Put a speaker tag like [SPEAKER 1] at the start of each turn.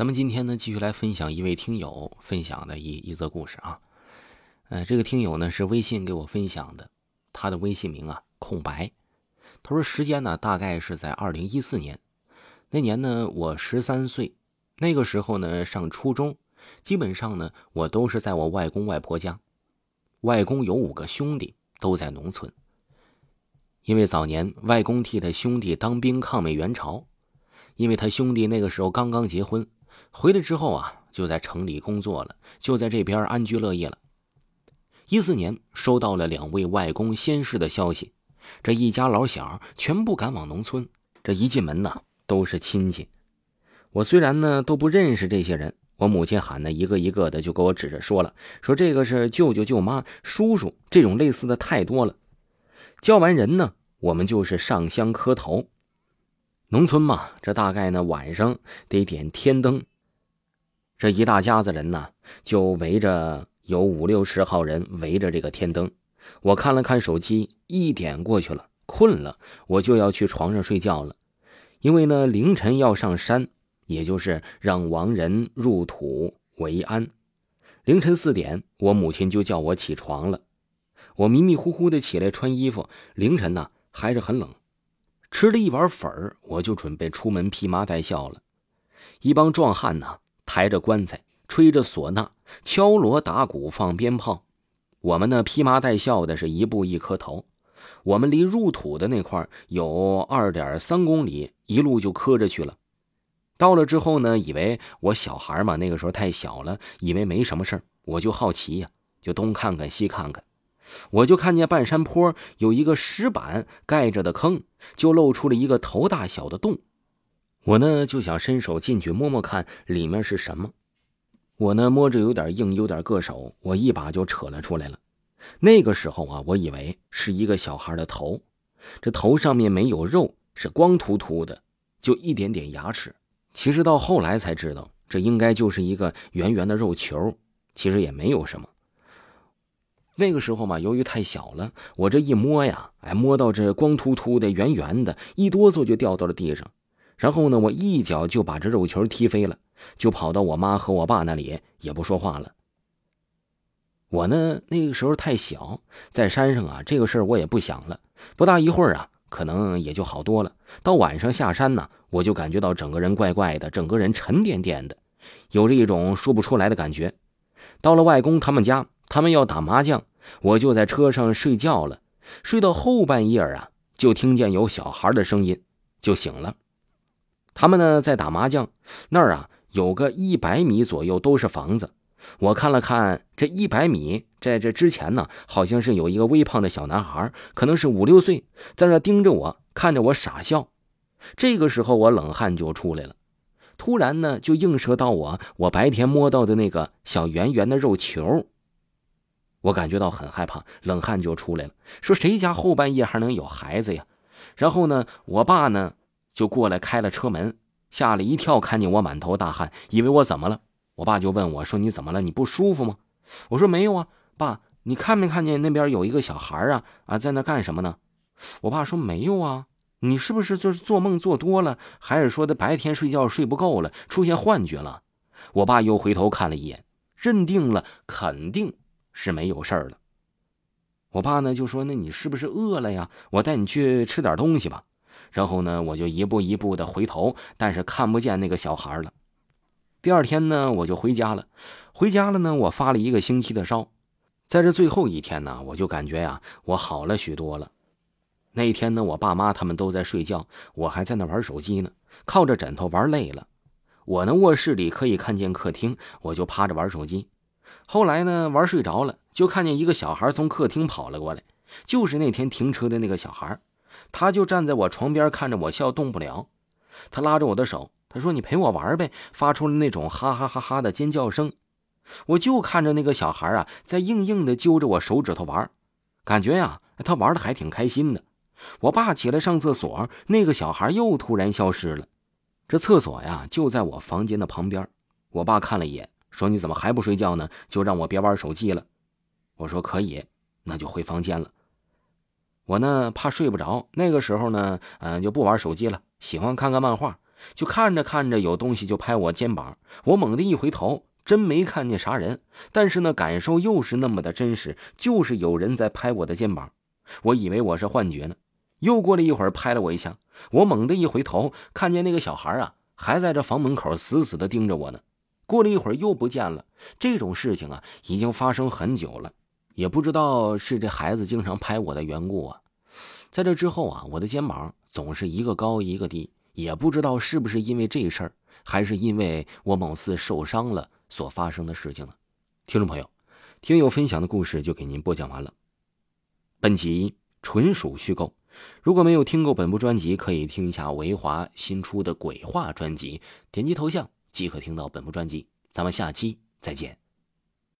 [SPEAKER 1] 咱们今天呢，继续来分享一位听友分享的一一则故事啊。呃，这个听友呢是微信给我分享的，他的微信名啊空白。他说时间呢大概是在二零一四年，那年呢我十三岁，那个时候呢上初中，基本上呢我都是在我外公外婆家。外公有五个兄弟，都在农村。因为早年外公替他兄弟当兵抗美援朝，因为他兄弟那个时候刚刚结婚。回来之后啊，就在城里工作了，就在这边安居乐业了。一四年收到了两位外公先逝的消息，这一家老小全部赶往农村。这一进门呐，都是亲戚。我虽然呢都不认识这些人，我母亲喊的一个一个的就给我指着说了，说这个是舅舅舅妈叔叔，这种类似的太多了。叫完人呢，我们就是上香磕头。农村嘛，这大概呢晚上得点天灯。这一大家子人呢，就围着有五六十号人围着这个天灯。我看了看手机，一点过去了，困了，我就要去床上睡觉了。因为呢，凌晨要上山，也就是让亡人入土为安。凌晨四点，我母亲就叫我起床了。我迷迷糊糊的起来穿衣服，凌晨呢还是很冷。吃了一碗粉儿，我就准备出门披麻戴孝了。一帮壮汉呢。抬着棺材，吹着唢呐，敲锣打鼓，放鞭炮。我们呢，披麻戴孝的，是一步一磕头。我们离入土的那块有二点三公里，一路就磕着去了。到了之后呢，以为我小孩嘛，那个时候太小了，以为没什么事我就好奇呀，就东看看西看看。我就看见半山坡有一个石板盖着的坑，就露出了一个头大小的洞。我呢就想伸手进去摸摸看里面是什么，我呢摸着有点硬，有点硌手，我一把就扯了出来了。那个时候啊，我以为是一个小孩的头，这头上面没有肉，是光秃秃的，就一点点牙齿。其实到后来才知道，这应该就是一个圆圆的肉球，其实也没有什么。那个时候嘛，由于太小了，我这一摸呀，哎，摸到这光秃秃的、圆圆的，一哆嗦就掉到了地上。然后呢，我一脚就把这肉球踢飞了，就跑到我妈和我爸那里，也不说话了。我呢，那个时候太小，在山上啊，这个事儿我也不想了。不大一会儿啊，可能也就好多了。到晚上下山呢，我就感觉到整个人怪怪的，整个人沉甸甸的，有着一种说不出来的感觉。到了外公他们家，他们要打麻将，我就在车上睡觉了。睡到后半夜啊，就听见有小孩的声音，就醒了。他们呢在打麻将，那儿啊有个一百米左右都是房子。我看了看这一百米，在这之前呢，好像是有一个微胖的小男孩，可能是五六岁，在那盯着我，看着我傻笑。这个时候我冷汗就出来了，突然呢就映射到我我白天摸到的那个小圆圆的肉球，我感觉到很害怕，冷汗就出来了。说谁家后半夜还能有孩子呀？然后呢，我爸呢？就过来开了车门，吓了一跳，看见我满头大汗，以为我怎么了。我爸就问我说：“你怎么了？你不舒服吗？”我说：“没有啊，爸，你看没看见那边有一个小孩啊？啊，在那干什么呢？”我爸说：“没有啊，你是不是就是做梦做多了，还是说的白天睡觉睡不够了，出现幻觉了？”我爸又回头看了一眼，认定了肯定是没有事儿了。我爸呢就说：“那你是不是饿了呀？我带你去吃点东西吧。”然后呢，我就一步一步的回头，但是看不见那个小孩了。第二天呢，我就回家了。回家了呢，我发了一个星期的烧。在这最后一天呢，我就感觉呀，我好了许多了。那天呢，我爸妈他们都在睡觉，我还在那玩手机呢，靠着枕头玩累了。我呢，卧室里可以看见客厅，我就趴着玩手机。后来呢，玩睡着了，就看见一个小孩从客厅跑了过来，就是那天停车的那个小孩。他就站在我床边看着我笑，动不了。他拉着我的手，他说：“你陪我玩呗。”发出了那种哈哈哈哈的尖叫声。我就看着那个小孩啊，在硬硬的揪着我手指头玩，感觉呀，他玩的还挺开心的。我爸起来上厕所，那个小孩又突然消失了。这厕所呀，就在我房间的旁边。我爸看了一眼，说：“你怎么还不睡觉呢？就让我别玩手机了。”我说：“可以，那就回房间了。”我呢怕睡不着，那个时候呢，嗯，就不玩手机了，喜欢看看漫画。就看着看着有东西就拍我肩膀，我猛地一回头，真没看见啥人，但是呢感受又是那么的真实，就是有人在拍我的肩膀。我以为我是幻觉呢。又过了一会儿，拍了我一下，我猛地一回头，看见那个小孩啊，还在这房门口死死的盯着我呢。过了一会儿又不见了。这种事情啊，已经发生很久了，也不知道是这孩子经常拍我的缘故啊。在这之后啊，我的肩膀总是一个高一个低，也不知道是不是因为这事儿，还是因为我某次受伤了所发生的事情呢？听众朋友，听友分享的故事就给您播讲完了。本集纯属虚构，如果没有听过本部专辑，可以听一下维华新出的鬼话专辑，点击头像即可听到本部专辑。咱们下期再见。